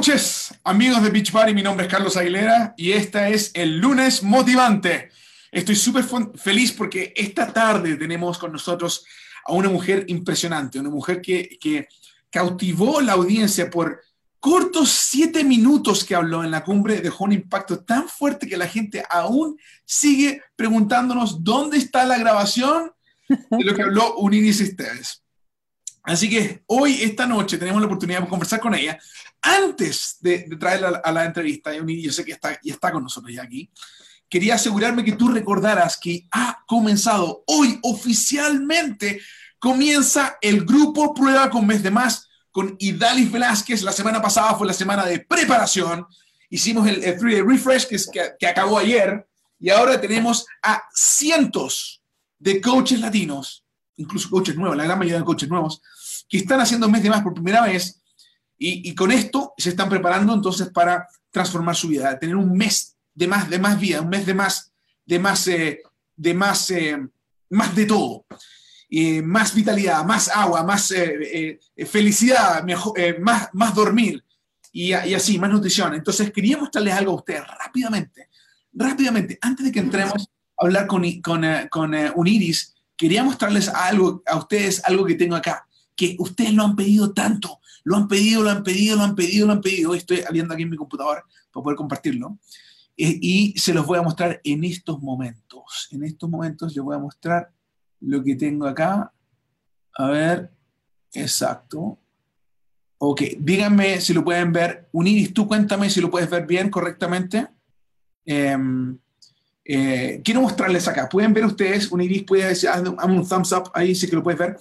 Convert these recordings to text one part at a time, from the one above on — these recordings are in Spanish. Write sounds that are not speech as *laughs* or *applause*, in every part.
Coaches, amigos de Beach Party, mi nombre es Carlos Aguilera y esta es el lunes motivante. Estoy súper feliz porque esta tarde tenemos con nosotros a una mujer impresionante, una mujer que, que cautivó la audiencia por cortos siete minutos que habló en la cumbre, dejó un impacto tan fuerte que la gente aún sigue preguntándonos dónde está la grabación de lo que habló Uniris Esteves. Así que hoy, esta noche, tenemos la oportunidad de conversar con ella. Antes de, traerla a la, entrevista, yo sé que está, y está con nosotros ya aquí, quería asegurarme que tú recordaras que ha comenzado hoy oficialmente, comienza el grupo Prueba con Mes de Más con Idalis Velázquez. La semana pasada fue la semana de preparación. Hicimos el, 3-day refresh que, que, que acabó ayer y ahora tenemos a cientos de coaches latinos, incluso coaches nuevos, la gran mayoría de coaches nuevos, que están haciendo mes de más por primera vez y, con esto se están preparando entonces para transformar su vida, tener un mes de más, de más vida, un mes de más, de más, eh, de más, eh, más de todo. Eh, más vitalidad, más agua, más felicidad, mejor, más, más dormir y, y, así, más nutrición. Entonces, quería mostrarles algo a ustedes rápidamente, rápidamente, antes de que entremos a hablar con, con, con Uniris, quería mostrarles algo a ustedes, algo que tengo acá que ustedes lo han pedido tanto, lo han pedido, lo han pedido, lo han pedido, lo han pedido. Hoy estoy abriendo aquí en mi computador para poder compartirlo. Eh, y se los voy a mostrar en estos momentos. En estos momentos les voy a mostrar lo que tengo acá. A ver, exacto. Ok, díganme si lo pueden ver. Uniris, tú cuéntame si lo puedes ver bien, correctamente. Em, eh, quiero mostrarles acá. Pueden ver ustedes, Uniris, puede decir, un thumbs up ahí si que lo puedes ver.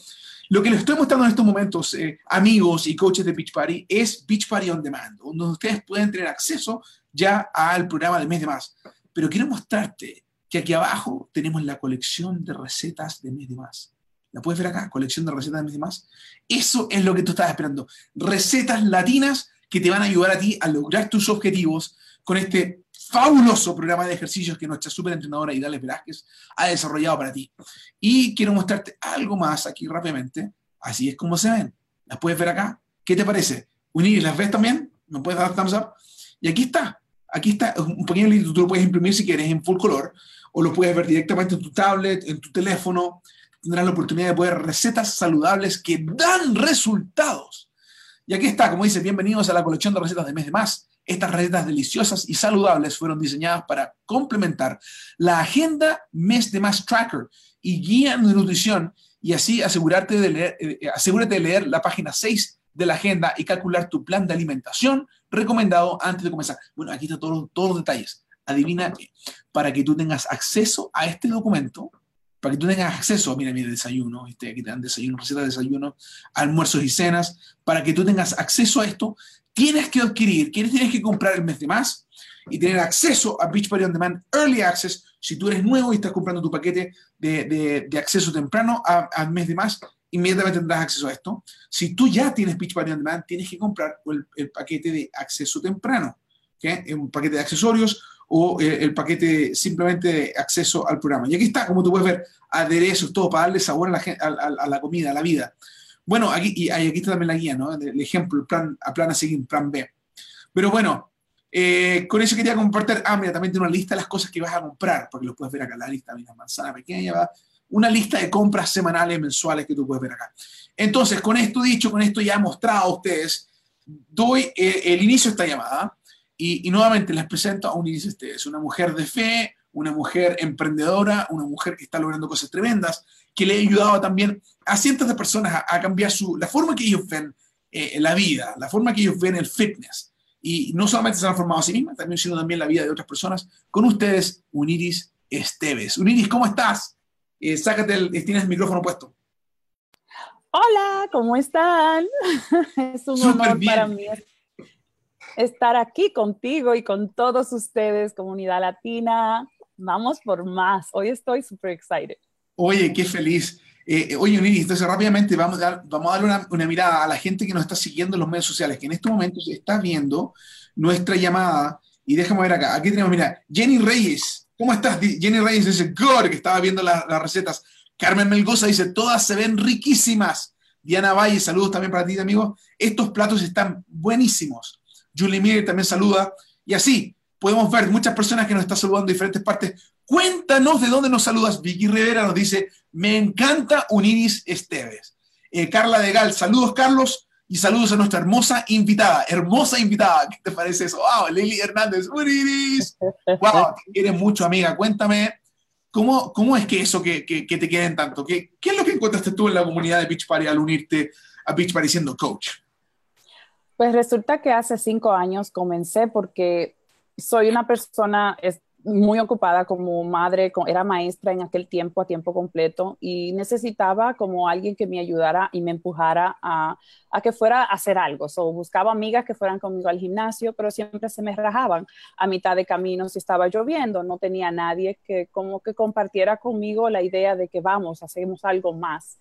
Lo que les estoy mostrando en estos momentos, eh, amigos y coaches de Beach Party, es Beach Party On Demand, donde ustedes pueden tener acceso ya al programa de mes de más. Pero quiero mostrarte que aquí abajo tenemos la colección de recetas de mes de más. ¿La puedes ver acá? Colección de recetas de mes de más. Eso es lo que tú estás esperando. Recetas latinas que te van a ayudar a ti a lograr tus objetivos con este fabuloso programa de ejercicios que nuestra super entrenadora Idales Velázquez ha desarrollado para ti. Y quiero mostrarte algo más aquí rápidamente. Así es como se ven. Las puedes ver acá. ¿Qué te parece? Unir, ¿las ves también? ¿Me puedes dar thumbs up? Y aquí está. Aquí está un pequeño libro. Tú lo puedes imprimir si quieres en full color o lo puedes ver directamente en tu tablet, en tu teléfono. Tendrás la oportunidad de poder recetas saludables que dan resultados. Y aquí está, como dice, bienvenidos a la colección de recetas de mes de más estas recetas deliciosas y saludables fueron diseñadas para complementar la agenda Mes de Más Tracker y guía de nutrición y así asegurarte de leer, eh, asegúrate de leer la página 6 de la agenda y calcular tu plan de alimentación recomendado antes de comenzar. Bueno, aquí están todos, todos los detalles. Adivina, para que tú tengas acceso a este documento, para que tú tengas acceso, mira, mira, desayuno, este, aquí te dan desayuno, recetas de desayuno, almuerzos y cenas, para que tú tengas acceso a esto, tienes que adquirir, tienes que comprar el mes de más y tener acceso a Beach Party On Demand Early Access. Si tú eres nuevo y estás comprando tu paquete de, de, acceso temprano al mes de más, inmediatamente tendrás acceso a esto. Si tú ya tienes Beach Party On Demand, tienes que comprar el, el paquete de acceso temprano, ¿okay? un paquete de accesorios o eh, el, paquete simplemente de acceso al programa. Y aquí está, como tú puedes ver, aderezos, todo para darle sabor a la, a, a la comida, a la vida. Bueno, aquí, y aquí está también la guía, ¿no? El ejemplo, el plan, a plan a seguir, plan B. Pero bueno, eh, con eso quería compartir, ah, mira, también tiene una lista de las cosas que vas a comprar, porque lo puedes ver acá, la lista, mira, manzana pequeña, va, una lista de compras semanales, mensuales que tú puedes ver acá. Entonces, con esto dicho, con esto ya he mostrado a ustedes, doy eh, el inicio de esta llamada y, nuevamente les presento a Unice es una mujer de fe, una mujer emprendedora, una mujer que está logrando cosas tremendas, que le ha ayudado también a cientos de personas a, cambiar su, la forma que ellos ven eh, la vida, la forma que ellos ven el fitness. Y no solamente se han formado a sí mismas, también sino también la vida de otras personas. Con ustedes, Uniris Esteves. Uniris, ¿cómo estás? Eh, sácate el, tienes el micrófono puesto. Hola, ¿cómo están? *laughs* es un honor para mí estar aquí contigo y con todos ustedes, comunidad latina. Vamos por más. Hoy estoy súper excited. Oye, qué feliz. Eh, oye, Uniris, entonces rápidamente vamos a, dar, vamos a darle una, mirada a la gente que nos está siguiendo en los medios sociales, que en este momento se está viendo nuestra llamada. Y déjame ver acá. Aquí tenemos, mira, Jenny Reyes. ¿Cómo estás? Jenny Reyes dice, good, que estaba viendo las recetas. Carmen Melgoza dice, todas se ven riquísimas. Diana Valle, saludos también para ti, amigo. Estos platos están buenísimos. Julie Miller también saluda. Y así podemos ver muchas personas que nos están saludando en diferentes partes. Cuéntanos de dónde nos saludas. Vicky Rivera nos dice, me encanta Uniris Esteves. Eh, Carla de Gal, saludos Carlos y saludos a nuestra hermosa invitada, hermosa invitada. ¿Qué te parece eso? ¡Wow! Lili Hernández, Uniris. ¡Wow! *laughs* Te quieres mucho, amiga. Cuéntame, ¿cómo, cómo es que eso que, que, te quieren tanto? ¿Qué, ¿Qué es lo que encontraste tú en la comunidad de Beach Party al unirte a Beach Party siendo coach? Pues resulta que hace cinco años comencé porque soy una persona muy ocupada como madre, era maestra en aquel tiempo a tiempo completo y necesitaba como alguien que me ayudara y me empujara a, que fuera a hacer algo. So, buscaba amigas que fueran conmigo al gimnasio, pero siempre se me rajaban a mitad de camino si estaba lloviendo. No tenía nadie que como que compartiera conmigo la idea de que vamos, hacemos algo más.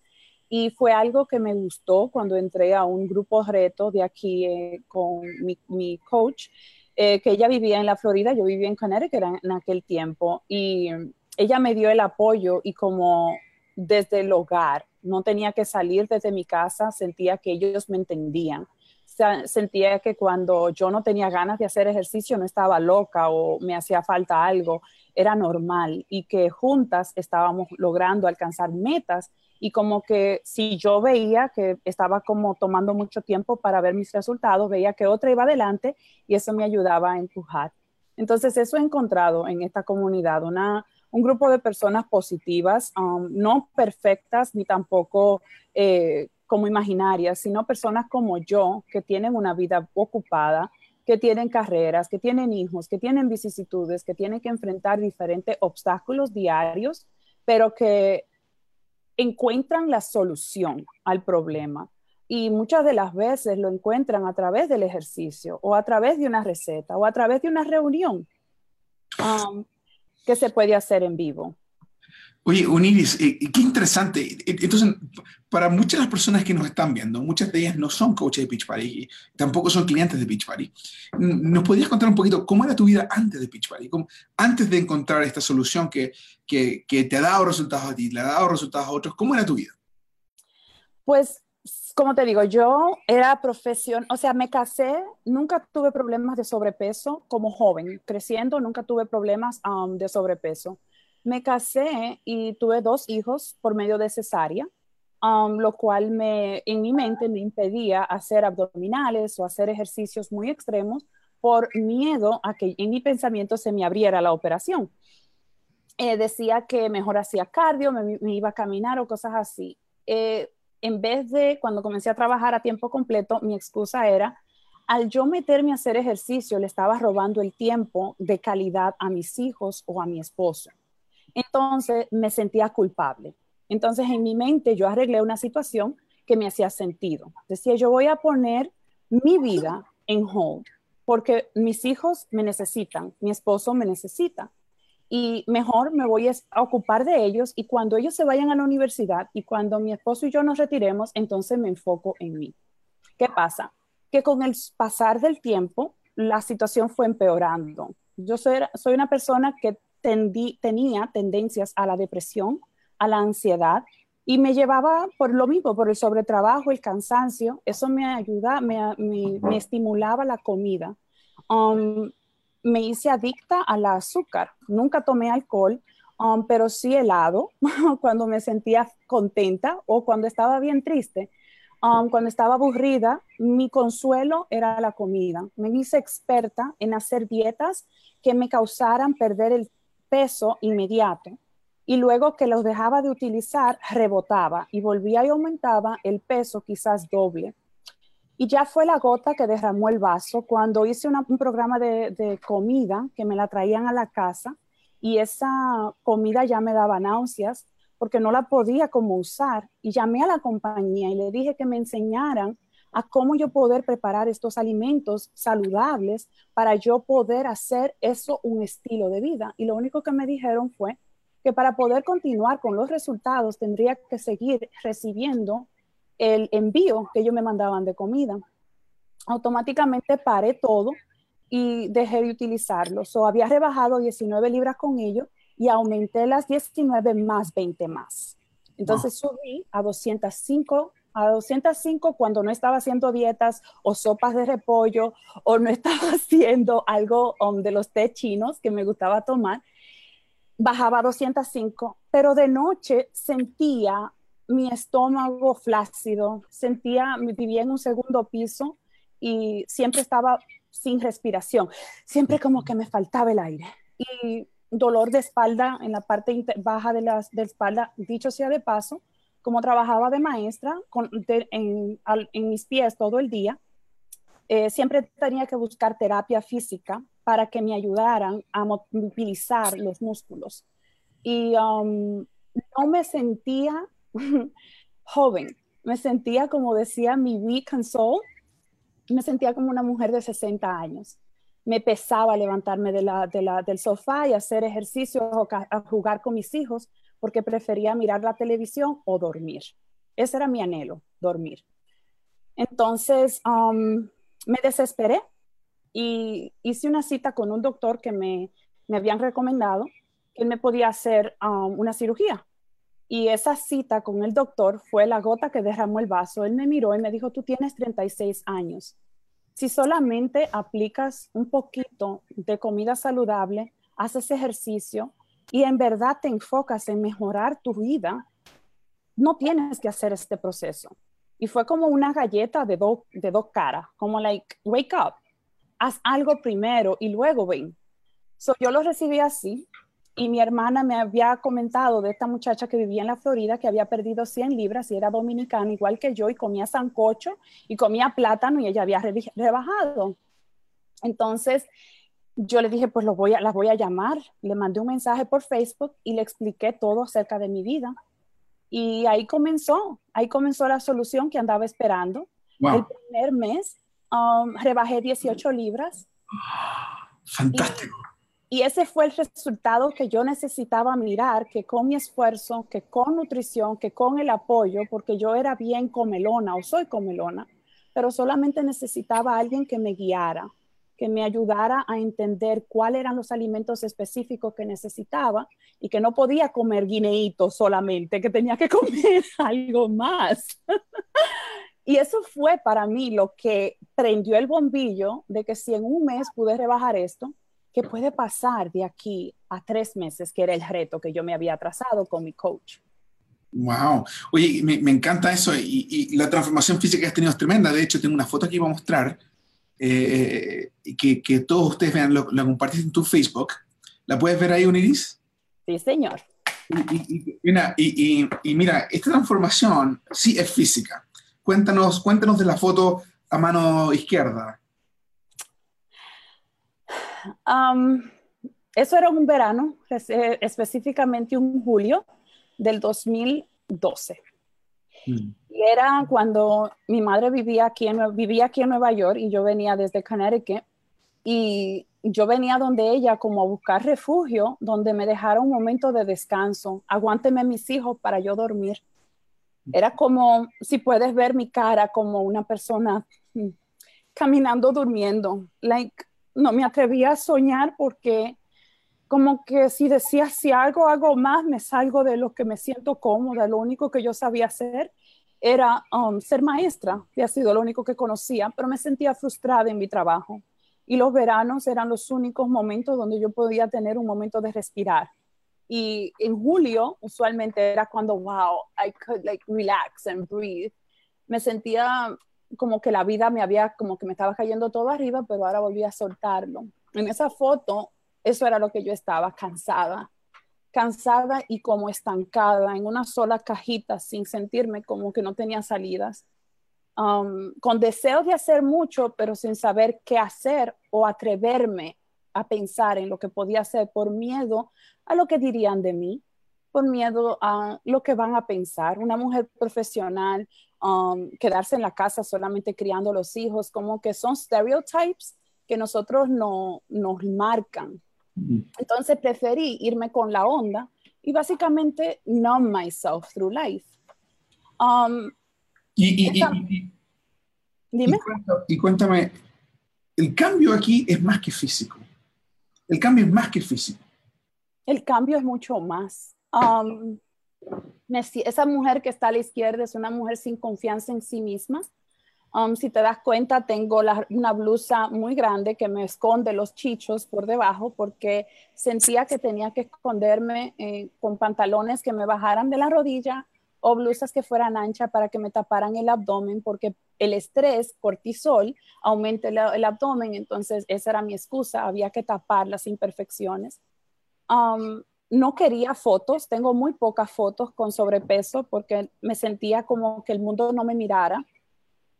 Y fue algo que me gustó cuando entré a un grupo reto de aquí eh, con mi, mi coach eh, que ella vivía en la Florida, yo vivía en Connecticut en, aquel tiempo y ella me dio el apoyo y como desde el hogar, no tenía que salir desde mi casa, sentía que ellos me entendían. Sentía que cuando yo no tenía ganas de hacer ejercicio, no estaba loca o me hacía falta algo, era normal y que juntas estábamos logrando alcanzar metas y como que si yo veía que estaba como tomando mucho tiempo para ver mis resultados, veía que otra iba adelante y eso me ayudaba a empujar. Entonces eso he encontrado en esta comunidad, una, un grupo de personas positivas, um, no perfectas ni tampoco eh, como imaginarias, sino personas como yo que tienen una vida ocupada, que tienen carreras, que tienen hijos, que tienen vicisitudes, que tienen que enfrentar diferentes obstáculos diarios, pero que encuentran la solución al problema. Y muchas de las veces lo encuentran a través del ejercicio o a través de una receta o a través de una reunión um, que se puede hacer en vivo. Oye, Uniris, eh, qué interesante. Entonces, para muchas de las personas que nos están viendo, muchas de ellas no son coaches de Pitch Party, tampoco son clientes de Pitch Party. ¿Nos podrías contar un poquito cómo era tu vida antes de Pitch Party? antes de encontrar esta solución que, que, que, te ha dado resultados a ti, le ha dado resultados a otros, ¿cómo era tu vida? Pues, como te digo, yo era profesión, o sea, me casé, nunca tuve problemas de sobrepeso como joven, creciendo, nunca tuve problemas um, de sobrepeso me casé y tuve dos hijos por medio de cesárea, um, lo cual me, en mi mente me impedía hacer abdominales o hacer ejercicios muy extremos por miedo a que en mi pensamiento se me abriera la operación. Eh, decía que mejor hacía cardio, me, iba a caminar o cosas así. Eh, en vez de cuando comencé a trabajar a tiempo completo, mi excusa era, al yo meterme a hacer ejercicio, le estaba robando el tiempo de calidad a mis hijos o a mi esposo. Entonces me sentía culpable. Entonces en mi mente yo arreglé una situación que me hacía sentido. Decía, yo voy a poner mi vida en hold porque mis hijos me necesitan, mi esposo me necesita y mejor me voy a ocupar de ellos y cuando ellos se vayan a la universidad y cuando mi esposo y yo nos retiremos, entonces me enfoco en mí. ¿Qué pasa? Que con el pasar del tiempo, la situación fue empeorando. Yo soy, soy una persona que tenía tendencias a la depresión, a la ansiedad y me llevaba por lo mismo, por el sobretrabajo, el cansancio. Eso me ayuda, me, me, estimulaba la comida. Um, me hice adicta al azúcar. Nunca tomé alcohol, um, pero sí helado *laughs* cuando me sentía contenta o cuando estaba bien triste. Um, cuando estaba aburrida, mi consuelo era la comida. Me hice experta en hacer dietas que me causaran perder el peso inmediato y luego que los dejaba de utilizar, rebotaba y volvía y aumentaba el peso quizás doble. Y ya fue la gota que derramó el vaso cuando hice un programa de, de, comida que me la traían a la casa y esa comida ya me daba náuseas porque no la podía como usar. Y llamé a la compañía y le dije que me enseñaran a cómo yo poder preparar estos alimentos saludables para yo poder hacer eso un estilo de vida. Y lo único que me dijeron fue que para poder continuar con los resultados tendría que seguir recibiendo el envío que ellos me mandaban de comida. Automáticamente paré todo y dejé de utilizarlo. So, había rebajado 19 libras con ellos y aumenté las 19 más 20 más. Entonces subí a 205 a 205 cuando no estaba haciendo dietas o sopas de repollo o no *laughs* estaba haciendo algo um, de los té chinos que me gustaba tomar, bajaba a 205, pero de noche sentía mi estómago flácido, sentía, vivía en un segundo piso y siempre estaba sin respiración, siempre como que me faltaba el aire y dolor de espalda en la parte baja de la espalda, dicho sea de paso, como trabajaba de maestra en, mis pies todo el día, eh, siempre tenía que buscar terapia física para que me ayudaran a movilizar los músculos. Y um, no me sentía *laughs* joven, me sentía, como decía mi weekend soul, me sentía como una mujer de 60 años. Me pesaba levantarme de la, del sofá y hacer ejercicio o a jugar con mis hijos porque prefería mirar la televisión o dormir. Ese era mi anhelo, dormir. Entonces, um, me desesperé y hice una cita con un doctor que me, me habían recomendado que me podía hacer um, una cirugía. Y esa cita con el doctor fue la gota que derramó el vaso. Él me miró y me dijo, tú tienes 36 años. Si solamente aplicas un poquito de comida saludable, haces ejercicio, y en verdad te enfocas en mejorar tu vida, no tienes que hacer este proceso. Y fue como una galleta de, de dos caras, como like, wake up, haz algo primero y luego ven. So, yo lo recibí así y mi hermana me había comentado de esta muchacha que vivía en la Florida que había perdido 100 libras y era dominicana igual que yo y comía sancocho y comía plátano y ella había rebajado. Entonces, yo le dije, pues lo voy a, las voy a llamar. Le mandé un mensaje por Facebook y le expliqué todo acerca de mi vida. Y ahí comenzó, ahí comenzó la solución que andaba esperando. El primer mes um, rebajé 18 libras. *gasps* Fantástico. Y, y, ese fue el resultado que yo necesitaba mirar, que con mi esfuerzo, que con nutrición, que con el apoyo, porque yo era bien comelona o soy comelona, pero solamente necesitaba alguien que me guiara que me ayudara a entender cuáles eran los alimentos específicos que necesitaba y que no podía comer guineitos solamente, que tenía que comer *laughs* algo más. y eso fue para mí lo que prendió el bombillo de que si en un mes pude rebajar esto, que puede pasar de aquí a tres meses, que era el reto que yo me había trazado con mi coach. Wow. Oye, me, me encanta eso y, y, la transformación física que has tenido es tremenda. De hecho, tengo una foto que iba a mostrar eh, que, que, todos ustedes vean, lo, lo, compartiste en tu Facebook. ¿La puedes ver ahí, Uniris? Sí, señor. Y, y, y, mira, esta transformación sí es física. Cuéntanos, cuéntanos de la foto a mano izquierda. Um, eso era un verano, específicamente un julio del 2012. Mm. Y era cuando mi madre vivía aquí, en, vivía aquí en Nueva York y yo venía desde Connecticut y yo venía donde ella como a buscar refugio, donde me dejara un momento de descanso. Aguánteme mis hijos para yo dormir. Era como, si puedes ver mi cara como una persona mm, caminando, durmiendo. Like, no me atrevía a soñar porque como que si decía, si algo hago más, me salgo de lo que me siento cómoda. Lo único que yo sabía hacer era um, ser maestra, que ha sido lo único que conocía, pero me sentía frustrada en mi trabajo. Y los veranos eran los únicos momentos donde yo podía tener un momento de respirar. Y en julio, usualmente era cuando, wow, I could like relax and breathe. Me sentía como que la vida me había, como que me estaba cayendo todo arriba, pero ahora volví a soltarlo. En esa foto eso era lo que yo estaba cansada, cansada y como estancada en una sola cajita sin sentirme como que no tenía salidas. Um, con deseo de hacer mucho, pero sin saber qué hacer o atreverme a pensar en lo que podía hacer por miedo a lo que dirían de mí, por miedo a lo que van a pensar. Una mujer profesional, um, quedarse en la casa solamente criando los hijos, como que son stereotypes que nosotros no, nos marcan entonces preferí irme con la onda y básicamente numb myself through life. Um, y, dime. Y cuéntame, el cambio aquí es más que físico. El cambio es más que físico. El cambio es mucho más. Um, esa mujer que está a la izquierda es una mujer sin confianza en sí misma. Um, si te das cuenta, tengo una blusa muy grande que me esconde los chichos por debajo porque sentía que tenía que esconderme eh, con pantalones que me bajaran de la rodilla o blusas que fueran anchas para que me taparan el abdomen porque el estrés, cortisol, aumenta el, abdomen. Entonces, esa era mi excusa. Había que tapar las imperfecciones. Um, no quería fotos, tengo muy pocas fotos con sobrepeso porque me sentía como que el mundo no me mirara.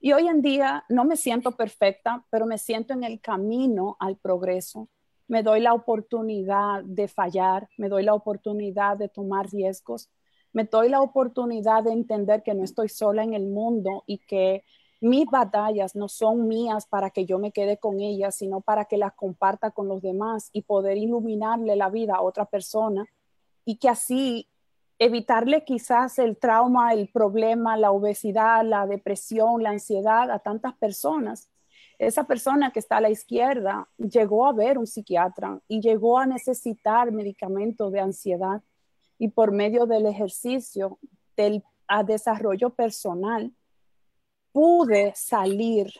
Y hoy en día no me siento perfecta, pero me siento en el camino al progreso. Me doy la oportunidad de fallar, me doy la oportunidad de tomar riesgos, me doy la oportunidad de entender que no estoy sola en el mundo y que mis batallas no son mías para que yo me quede con ellas, sino para que las comparta con los demás y poder iluminarle la vida a otra persona y que así evitarle quizás el trauma, el problema, la obesidad, la depresión, la ansiedad a tantas personas. Esa persona que está a la izquierda llegó a ver un psiquiatra y llegó a necesitar medicamentos de ansiedad y por medio del ejercicio, del desarrollo personal, pude salir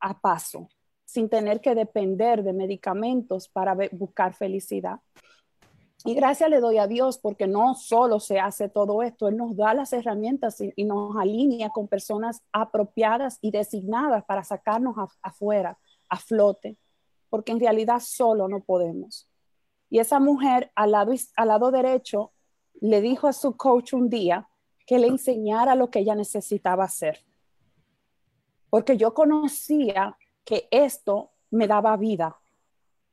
a paso sin tener que depender de medicamentos para buscar felicidad. Y gracias le doy a Dios porque no solo se hace todo esto, Él nos da las herramientas y, nos alinea con personas apropiadas y designadas para sacarnos afuera, a flote, porque en realidad solo no podemos. Y esa mujer al lado, al lado derecho le dijo a su coach un día que le enseñara lo que ella necesitaba hacer. Porque yo conocía que esto me daba vida.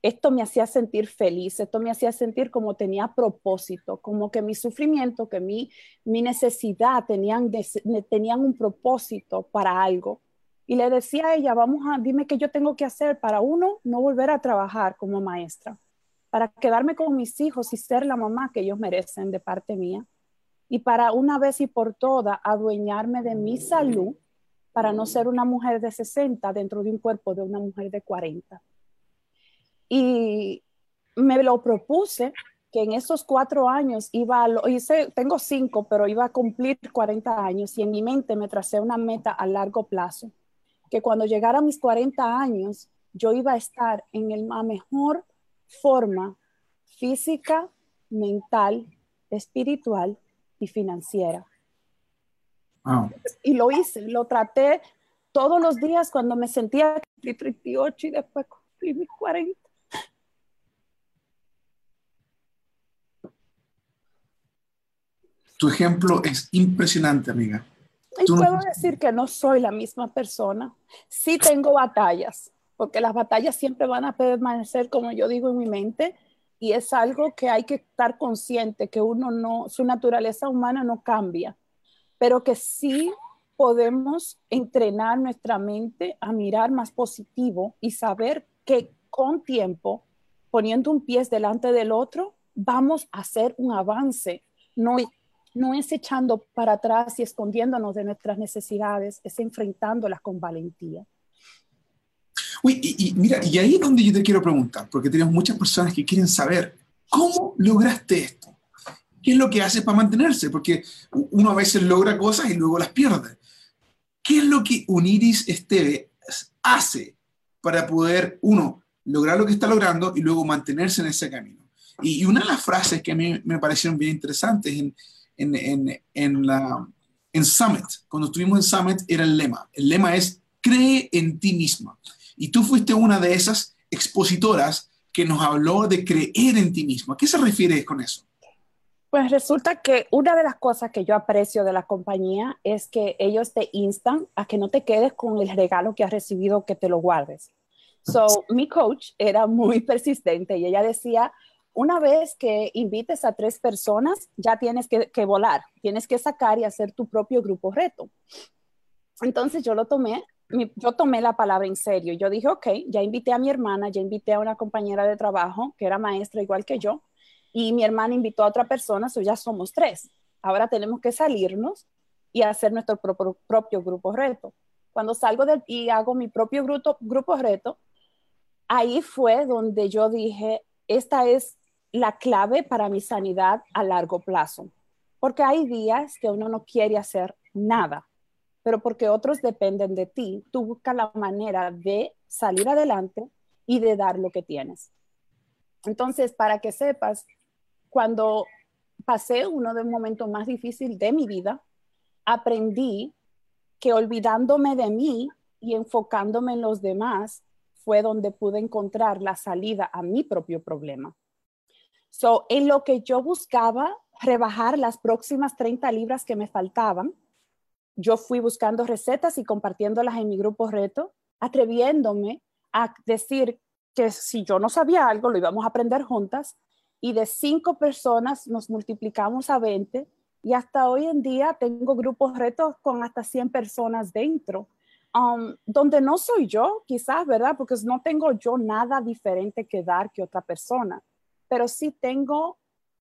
Esto me hacía sentir feliz, esto me hacía sentir como tenía propósito, como que mi sufrimiento, que mi, necesidad tenían, tenían un propósito para algo. Y le decía a ella, vamos a, dime qué yo tengo que hacer para uno, no volver a trabajar como maestra para quedarme con mis hijos y ser la mamá que ellos merecen de parte mía. Y para una vez y por todas adueñarme de mi salud para no ser una mujer de 60 dentro de un cuerpo de una mujer de 40. Y me lo propuse que en esos cuatro años iba a, lo, hice, tengo cinco, pero iba a cumplir 40 años y en mi mente me tracé una meta a largo plazo, que cuando llegara a mis 40 años yo iba a estar en el mejor forma física, mental, espiritual y financiera. Y lo hice, lo traté todos los días cuando me sentía 38 y después cumplí 40. Tu ejemplo es impresionante, amiga. Y puedo decir que no soy la misma persona. Sí tengo batallas, porque las batallas siempre van a permanecer, como yo digo en mi mente, y es algo que hay que estar consciente, que uno no, su naturaleza humana no cambia, pero que sí podemos entrenar nuestra mente a mirar más positivo y saber que con tiempo, poniendo un pie delante del otro, vamos a hacer un avance. No, no es echando para atrás y escondiéndonos de nuestras necesidades, es enfrentándolas con valentía. Uy, y, mira, y ahí es donde yo te quiero preguntar, porque tenemos muchas personas que quieren saber cómo lograste esto. ¿Qué es lo que haces para mantenerse? Porque uno a veces logra cosas y luego las pierde. ¿Qué es lo que Uniris Esteve hace para poder, uno, lograr lo que está logrando y luego mantenerse en ese camino? Y, una de las frases que a mí me parecieron bien interesantes en, en, en, en, la, en Summit, cuando estuvimos en Summit, era el lema. El lema es, cree en ti misma. Y tú fuiste una de esas expositoras que nos habló de creer en ti mismo. ¿A qué se refiere con eso? Pues resulta que una de las cosas que yo aprecio de la compañía es que ellos te instan a que no te quedes con el regalo que has recibido, que te lo guardes. So, mi coach era muy persistente y ella decía, una vez que invites a tres personas, ya tienes que, que volar, tienes que sacar y hacer tu propio grupo reto. Entonces yo lo tomé yo tomé la palabra en serio. Yo dije, ok, ya invité a mi hermana, ya invité a una compañera de trabajo que era maestra igual que yo, y mi hermana invitó a otra persona, so ya somos tres. Ahora tenemos que salirnos y hacer nuestro propio, grupo reto. Cuando salgo del, y hago mi propio grupo, grupo reto, ahí fue donde yo dije, esta es la clave para mi sanidad a largo plazo. Porque hay días que uno no quiere hacer nada, pero porque otros dependen de ti, tú buscas la manera de salir adelante y de dar lo que tienes. Entonces, para que sepas, cuando pasé uno de los momentos más difíciles de mi vida, aprendí que olvidándome de mí y enfocándome en los demás fue donde pude encontrar la salida a mi propio problema. So, en lo que yo buscaba rebajar las próximas 30 libras que me faltaban, yo fui buscando recetas y compartiéndolas en mi grupo reto, atreviéndome a decir que si yo no sabía algo, lo íbamos a aprender juntas. Y de cinco personas nos multiplicamos a 20 y hasta hoy en día tengo grupos retos con hasta 100 personas dentro, um, donde no soy yo, quizás, ¿verdad? Porque no tengo yo nada diferente que dar que otra persona, pero sí tengo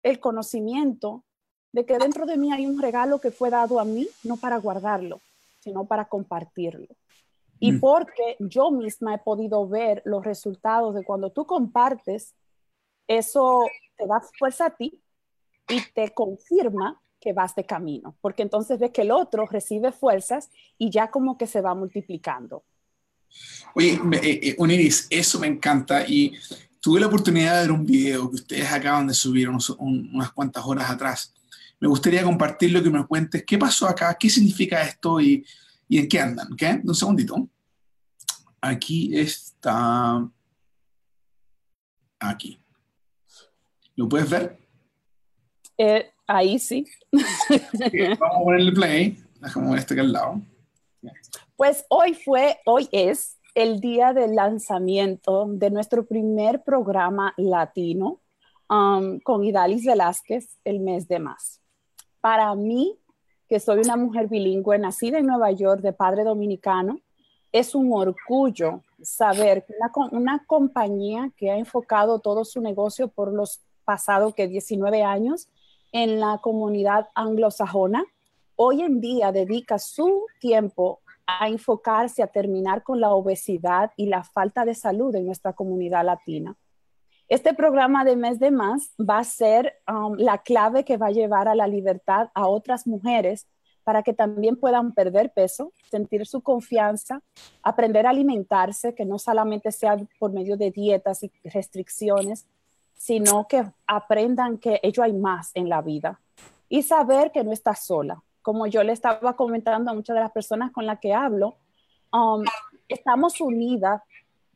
el conocimiento de que dentro de mí hay un regalo que fue dado a mí, no para guardarlo, sino para compartirlo. Y mm. porque yo misma he podido ver los resultados de cuando tú compartes, eso te da fuerza a ti y te confirma que vas de camino, porque entonces ves que el otro recibe fuerzas y ya como que se va multiplicando. Oye, eh, eh eso me encanta y tuve la oportunidad de ver un video que ustedes acaban de subir unas cuantas horas atrás. Me gustaría compartirlo, que me cuentes qué pasó acá, qué significa esto y, y en qué andan. ¿ok? Un segundito. Aquí está. Aquí. ¿Lo puedes ver? Eh, ahí sí. vamos a ponerle play. Déjame ver este que al lado. Pues hoy fue, hoy es el día del lanzamiento de nuestro primer programa latino um, con Idalis Velázquez el mes de más. Para mí, que soy una mujer bilingüe nacida en Nueva York de padre dominicano, es un orgullo saber que una, una compañía que ha enfocado todo su negocio por los pasados que 19 años en la comunidad anglosajona, hoy en día dedica su tiempo a enfocarse a terminar con la obesidad y la falta de salud en nuestra comunidad latina. Este programa de mes de más va a ser um, la clave que va a llevar a la libertad a otras mujeres para que también puedan perder peso, sentir su confianza, aprender a alimentarse, que no solamente sea por medio de dietas y restricciones, sino que aprendan que ello hay más en la vida y saber que no estás sola, como yo le estaba comentando a muchas de las personas con las que hablo, um, estamos unidas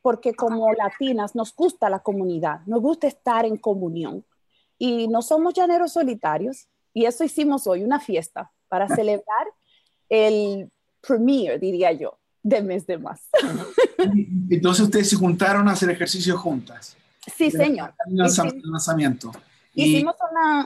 porque como latinas nos gusta la comunidad, nos gusta estar en comunión y no somos llaneros solitarios y eso hicimos hoy, una fiesta para celebrar el premier, diría yo, de mes de más. Entonces ustedes se juntaron a hacer ejercicio juntas. Sí, señor. lanzamiento. Hicimos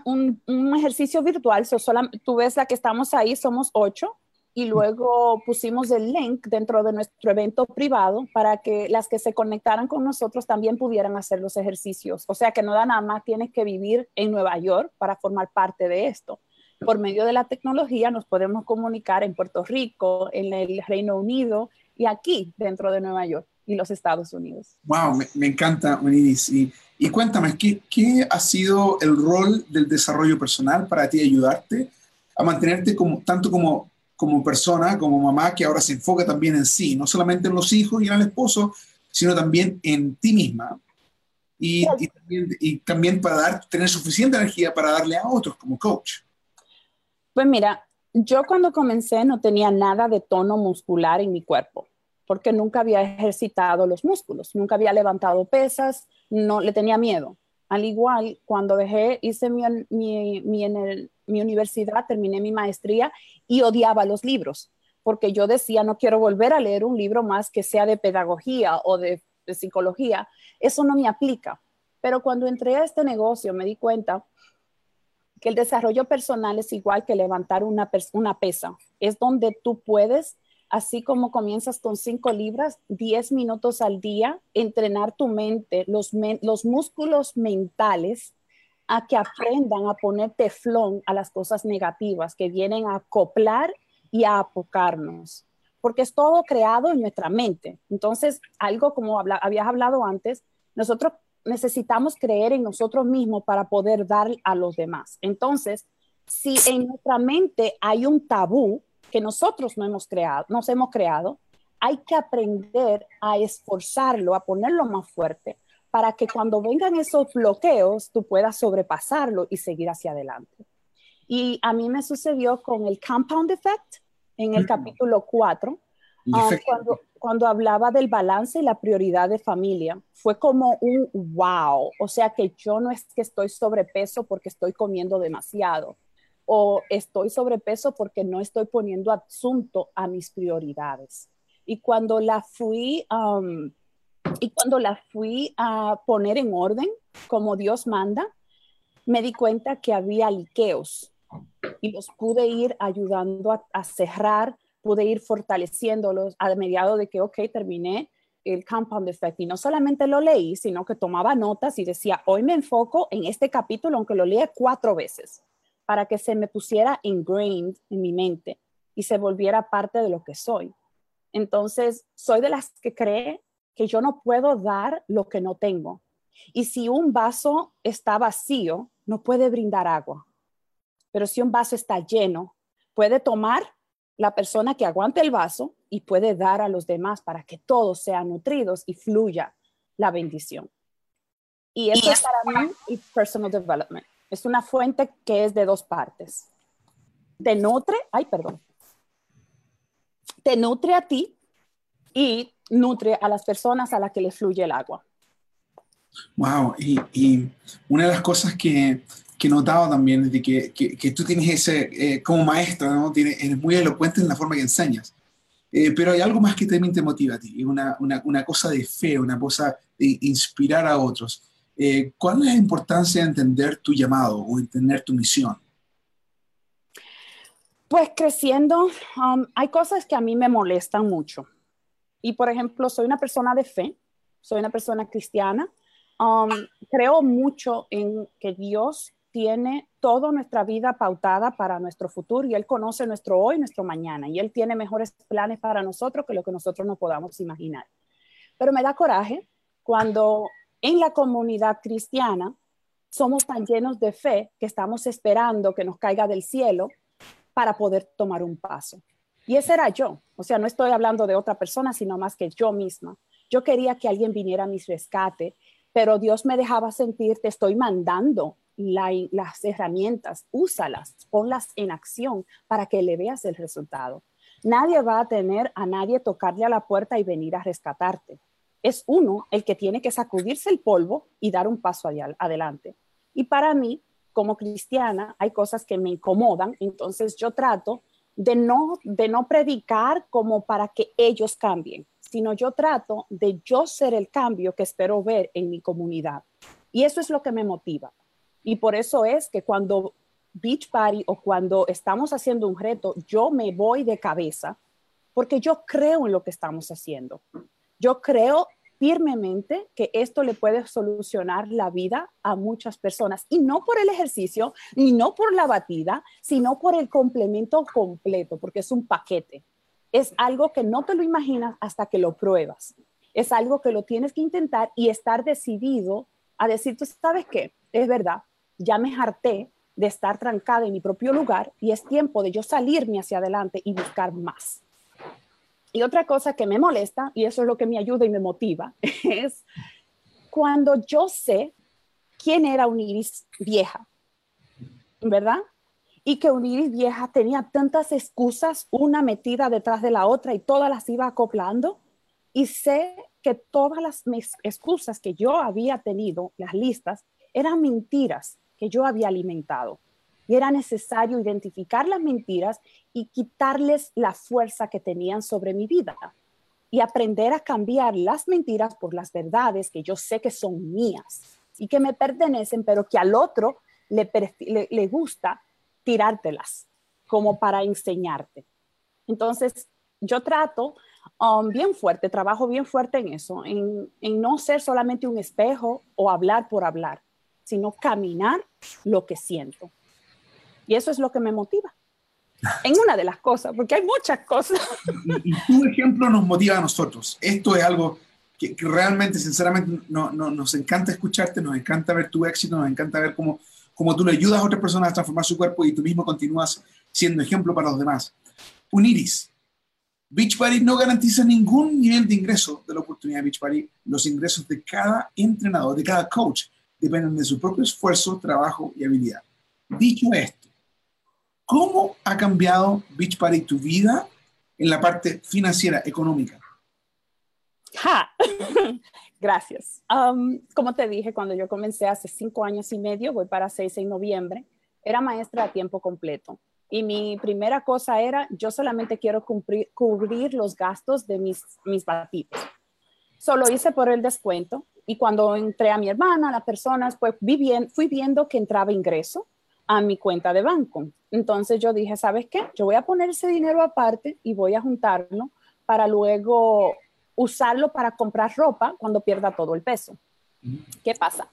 un, un, ejercicio virtual, so tú ves la que estamos ahí, somos ocho, y luego pusimos el link dentro de nuestro evento privado para que las que se conectaran con nosotros también pudieran hacer los ejercicios. O sea que no da nada más, tienes que vivir en Nueva York para formar parte de esto. Por medio de la tecnología nos podemos comunicar en Puerto Rico, en el Reino Unido y aquí dentro de Nueva York y los Estados Unidos. Wow, me, encanta, Unidis. Y, y cuéntame, ¿qué, ¿qué, ha sido el rol del desarrollo personal para ti ayudarte a mantenerte como, tanto como, como persona, como mamá, que ahora se enfoca también en sí, no solamente en los hijos y en el esposo, sino también en ti misma? Y, y, también, y también, para dar, tener suficiente energía para darle a otros como coach. Pues mira, yo cuando comencé no tenía nada de tono muscular en mi cuerpo porque nunca había ejercitado los músculos, nunca había levantado pesas, no le tenía miedo. Al igual, cuando dejé, hice mi, mi, el, mi universidad, terminé mi maestría y odiaba los libros, porque yo decía, no quiero volver a leer un libro más que sea de pedagogía o de, psicología, eso no me aplica. Pero cuando entré a este negocio me di cuenta que el desarrollo personal es igual que levantar una, una pesa, es donde tú puedes así como comienzas con cinco libras, diez minutos al día, entrenar tu mente, los, los músculos mentales a que aprendan a poner teflón a las cosas negativas que vienen a acoplar y a apocarnos, porque es todo creado en nuestra mente. Entonces, algo como habías hablado antes, nosotros necesitamos creer en nosotros mismos para poder dar a los demás. Entonces, si en nuestra mente hay un tabú que nosotros no hemos creado, nos hemos creado, hay que aprender a esforzarlo, a ponerlo más fuerte, para que cuando vengan esos bloqueos tú puedas sobrepasarlo y seguir hacia adelante. Y a mí me sucedió con el compound effect en el capítulo 4, ah, cuando, cuando hablaba del balance y la prioridad de familia. Fue como un wow, o sea que yo no es que estoy sobrepeso porque estoy comiendo demasiado o estoy sobrepeso porque no estoy poniendo asunto a mis prioridades. Y cuando la fui um, y cuando la fui a poner en orden, como Dios manda, me di cuenta que había liqueos y los pude ir ayudando a, cerrar, pude ir fortaleciéndolos a mediado de que, ok, terminé el compound effect. Y no solamente lo leí, sino que tomaba notas y decía, hoy me enfoco en este capítulo, aunque lo leí cuatro veces, para que se me pusiera ingrained en mi mente y se volviera parte de lo que soy. Entonces, soy de las que cree que yo no puedo dar lo que no tengo. Y si un vaso está vacío, no puede brindar agua. Pero si un vaso está lleno, puede tomar la persona que aguante el vaso y puede dar a los demás para que todos sean nutridos y fluya la bendición. Y eso es para mí es personal development. Es una fuente que es de dos partes. Te nutre, ay, perdón. Te nutre a ti y nutre a las personas a las que le fluye el agua. Wow, y, una de las cosas que, que he notado también es de que, que, tú tienes ese, eh, como maestra, ¿no? Tienes, eres muy elocuente en la forma que enseñas, eh, pero hay algo más que también te motiva a ti, una, una, una cosa de fe, una cosa de inspirar a otros. Eh, ¿Cuál es la importancia de entender tu llamado o entender tu misión? Pues creciendo, um, hay cosas que a mí me molestan mucho. Y por ejemplo, soy una persona de fe, soy una persona cristiana. Um, creo mucho en que Dios tiene toda nuestra vida pautada para nuestro futuro y Él conoce nuestro hoy, nuestro mañana y Él tiene mejores planes para nosotros que lo que nosotros no podamos imaginar. Pero me da coraje cuando en la comunidad cristiana somos tan llenos de fe que estamos esperando que nos caiga del cielo para poder tomar un paso. Y ese era yo. O sea, no estoy hablando de otra persona, sino más que yo misma. Yo quería que alguien viniera a mi rescate, pero Dios me dejaba sentir, te estoy mandando las herramientas, úsalas, ponlas en acción para que le veas el resultado. Nadie va a tener a nadie tocarle a la puerta y venir a rescatarte. Es uno el que tiene que sacudirse el polvo y dar un paso adelante. Y para mí, como cristiana, hay cosas que me incomodan, entonces yo trato de no, de no predicar como para que ellos cambien, sino yo trato de yo ser el cambio que espero ver en mi comunidad. Y eso es lo que me motiva. Y por eso es que cuando Beach Party o cuando estamos haciendo un reto, yo me voy de cabeza porque yo creo en lo que estamos haciendo. Yo creo firmemente que esto le puede solucionar la vida a muchas personas y no por el ejercicio, ni no por la batida, sino por el complemento completo, porque es un paquete. Es algo que no te lo imaginas hasta que lo pruebas. Es algo que lo tienes que intentar y estar decidido a decir, tú sabes qué, es verdad, ya me harté de estar trancada en mi propio lugar y es tiempo de yo salirme hacia adelante y buscar más. Y otra cosa que me molesta, y eso es lo que me ayuda y me motiva, *laughs* es cuando yo sé quién era un iris vieja, ¿verdad? Y que un iris vieja tenía tantas excusas, una metida detrás de la otra y todas las iba acoplando. Y sé que todas las excusas que yo había tenido, las listas, eran mentiras que yo había alimentado y era necesario identificar las mentiras y quitarles la fuerza que tenían sobre mi vida y aprender a cambiar las mentiras por las verdades que yo sé que son mías y que me pertenecen, pero que al otro le, le, gusta tirártelas como para enseñarte. Entonces, yo trato um, bien fuerte, trabajo bien fuerte en eso, en, en no ser solamente un espejo o hablar por hablar, sino caminar lo que siento. Y eso es lo que me motiva. En una de las cosas, porque hay muchas cosas. Tu ejemplo nos motiva a nosotros. Esto es algo que, realmente, sinceramente, no, nos encanta escucharte, nos encanta ver tu éxito, nos encanta ver cómo, cómo tú le ayudas a otras personas a transformar su cuerpo y tú mismo continúas siendo ejemplo para los demás. Uniris. Beachbody no garantiza ningún nivel de ingreso de la oportunidad de Beachbody. Los ingresos de cada entrenador, de cada coach, dependen de su propio esfuerzo, trabajo y habilidad. Dicho esto, ¿cómo ha cambiado Beachbody tu vida en la parte financiera, económica? Ja. *laughs* Gracias. como te dije, cuando yo comencé hace cinco años y medio, voy para seis en noviembre, era maestra a tiempo completo. Y mi primera cosa era, yo solamente quiero cubrir los gastos de mis, mis batidos. Solo hice por el descuento y cuando entré a mi hermana, las personas, pues vi fui viendo que entraba ingreso a mi cuenta de banco. Entonces yo dije, ¿sabes qué? Yo voy a poner ese dinero aparte y voy a juntarlo para luego usarlo para comprar ropa cuando pierda todo el peso. ¿Qué pasa?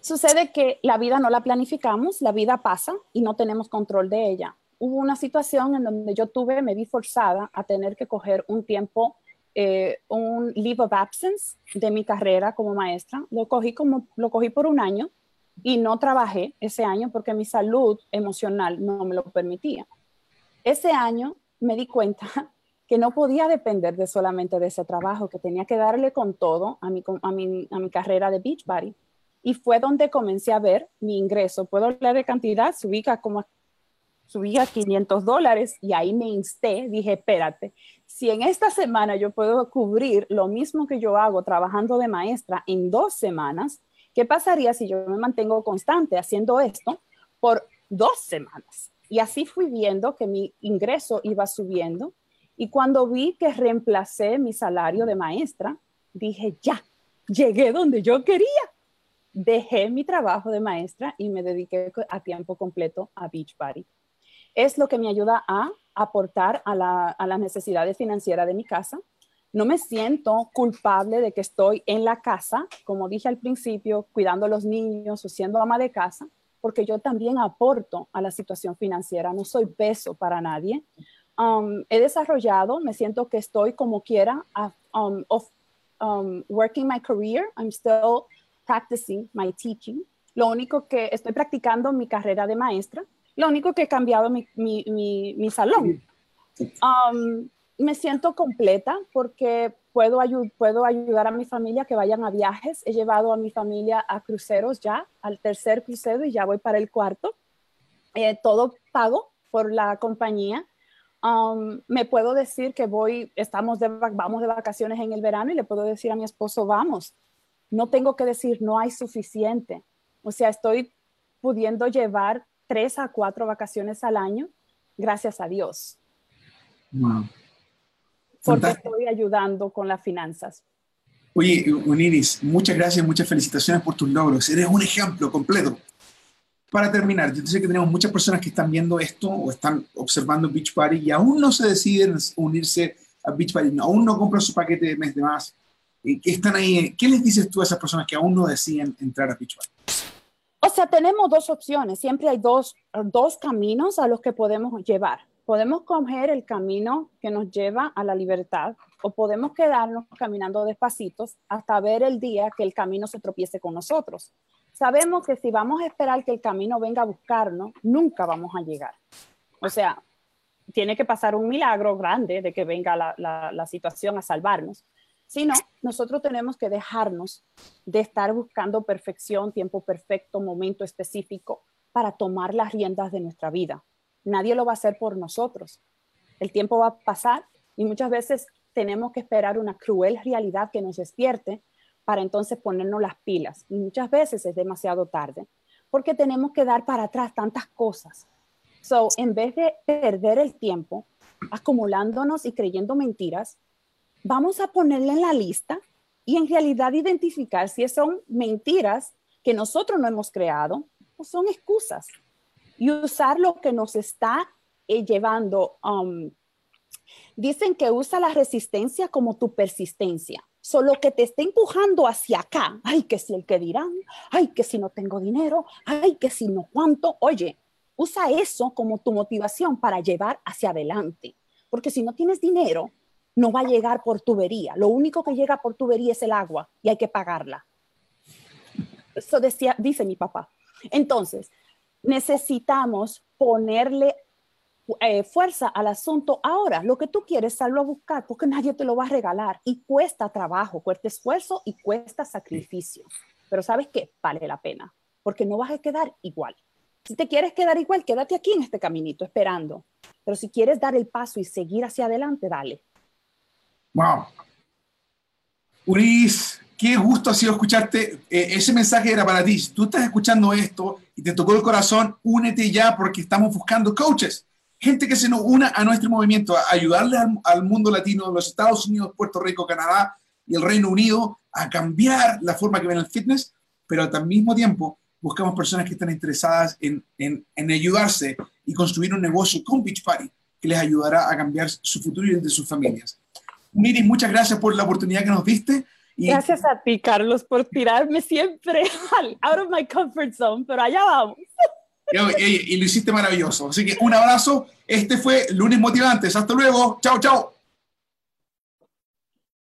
Sucede que la vida no la planificamos, la vida pasa y no tenemos control de ella. Hubo una situación en donde yo tuve, me vi forzada a tener que coger un tiempo, eh, un leave of absence de mi carrera como maestra. Lo cogí, como, lo cogí por un año y no trabajé ese año porque mi salud emocional no me lo permitía. Ese año me di cuenta *laughs* que no podía depender de solamente de ese trabajo, que tenía que darle con todo a mi, a mi, a mi carrera de Beachbody. Y fue donde comencé a ver mi ingreso. Puedo hablar de cantidad, subí a como subí a 500 dólares y ahí me insté, dije, espérate, si en esta semana yo puedo cubrir lo mismo que yo hago trabajando de maestra en dos semanas, ¿qué pasaría si yo me mantengo constante haciendo esto por dos semanas? Y así fui viendo que mi ingreso iba subiendo y cuando vi que reemplacé mi salario de maestra, dije, ya, llegué donde yo quería. Dejé mi trabajo de maestra y me dediqué a tiempo completo a Beachbody. Es lo que me ayuda a aportar a la, a las necesidades financieras de mi casa. No me siento culpable de que estoy en la casa, como dije al principio, cuidando a los niños o siendo ama de casa, porque yo también aporto a la situación financiera. No soy peso para nadie. Um, he desarrollado, me siento que estoy como quiera, um, of, um, working my career, I'm still practicing my teaching. Lo único que estoy practicando mi carrera de maestra, lo único que he cambiado mi, mi, mi, salón. Me siento completa porque puedo, puedo ayudar a mi familia que vayan a viajes. He llevado a mi familia a cruceros ya, al tercer crucero y ya voy para el cuarto. Eh, todo pago por la compañía. Um, me puedo decir que voy, estamos de, vamos de vacaciones en el verano y le puedo decir a mi esposo, vamos. No tengo que decir, no hay suficiente. O sea, estoy pudiendo llevar tres a cuatro vacaciones al año, gracias a Dios. Porque estoy ayudando con las finanzas. Oye, Uniris, muchas gracias, muchas felicitaciones por tus logros. Eres un ejemplo completo para terminar, yo sé que tenemos muchas personas que están viendo esto o están observando Beach Party y aún no se deciden unirse a Beach Party, aún no compran su paquete de mes de más. ¿Qué están ahí? ¿Qué les dices tú a esas personas que aún no deciden entrar a Beach Party? O sea, tenemos dos opciones. Siempre hay dos, dos caminos a los que podemos llevar. Podemos coger el camino que nos lleva a la libertad o podemos quedarnos caminando despacitos hasta ver el día que el camino se tropiece con nosotros sabemos que si vamos a esperar que el camino venga a buscarnos, nunca vamos a llegar. O sea, tiene que pasar un milagro grande de que venga la, la, situación a salvarnos. Si no, nosotros tenemos que dejarnos de estar buscando perfección, tiempo perfecto, momento específico para tomar las riendas de nuestra vida. Nadie lo va a hacer por nosotros. El tiempo va a pasar y muchas veces tenemos que esperar una cruel realidad que nos despierte para entonces ponernos las pilas. Y muchas veces es demasiado tarde, porque tenemos que dar para atrás tantas cosas. So, en vez de perder el tiempo acumulándonos y creyendo mentiras, vamos a ponerle en la lista y en realidad identificar si son mentiras que nosotros no hemos creado o son excusas y usar lo que nos está eh, llevando. Um, dicen que usa la resistencia como tu persistencia. Solo que te está empujando hacia acá. Ay, que si el que dirán, ay, que si no tengo dinero, ay, que si no cuánto. Oye, usa eso como tu motivación para llevar hacia adelante. Porque si no tienes dinero, no va a llegar por tubería. Lo único que llega por tubería es el agua y hay que pagarla. Eso decía, dice mi papá. Entonces, necesitamos ponerle eh, fuerza al asunto ahora. Lo que tú quieres, sallo a buscar, porque nadie te lo va a regalar y cuesta trabajo, cuesta esfuerzo y cuesta sacrificio. Pero sabes qué, vale la pena, porque no vas a quedar igual. Si te quieres quedar igual, quédate aquí en este caminito esperando. Pero si quieres dar el paso y seguir hacia adelante, dale. Wow. Uris, qué gusto ha sido escucharte. Eh, ese mensaje era para ti. Si tú estás escuchando esto y te tocó el corazón, únete ya porque estamos buscando coaches. Gente que se nos una a nuestro movimiento, a ayudarle al, mundo latino, los Estados Unidos, Puerto Rico, Canadá y el Reino Unido a cambiar la forma que ven el fitness, pero al mismo tiempo buscamos personas que están interesadas en, en, en ayudarse y construir un negocio con Beach Party que les ayudará a cambiar su futuro y el de sus familias. Miri, muchas gracias por la oportunidad que nos diste. Y... Gracias a ti, Carlos, por tirarme siempre *laughs* out of my comfort zone, pero allá vamos. *laughs* Y, y, lo hiciste maravilloso. Así que un abrazo. Este fue Lunes Motivantes. Hasta luego. Chao, chao.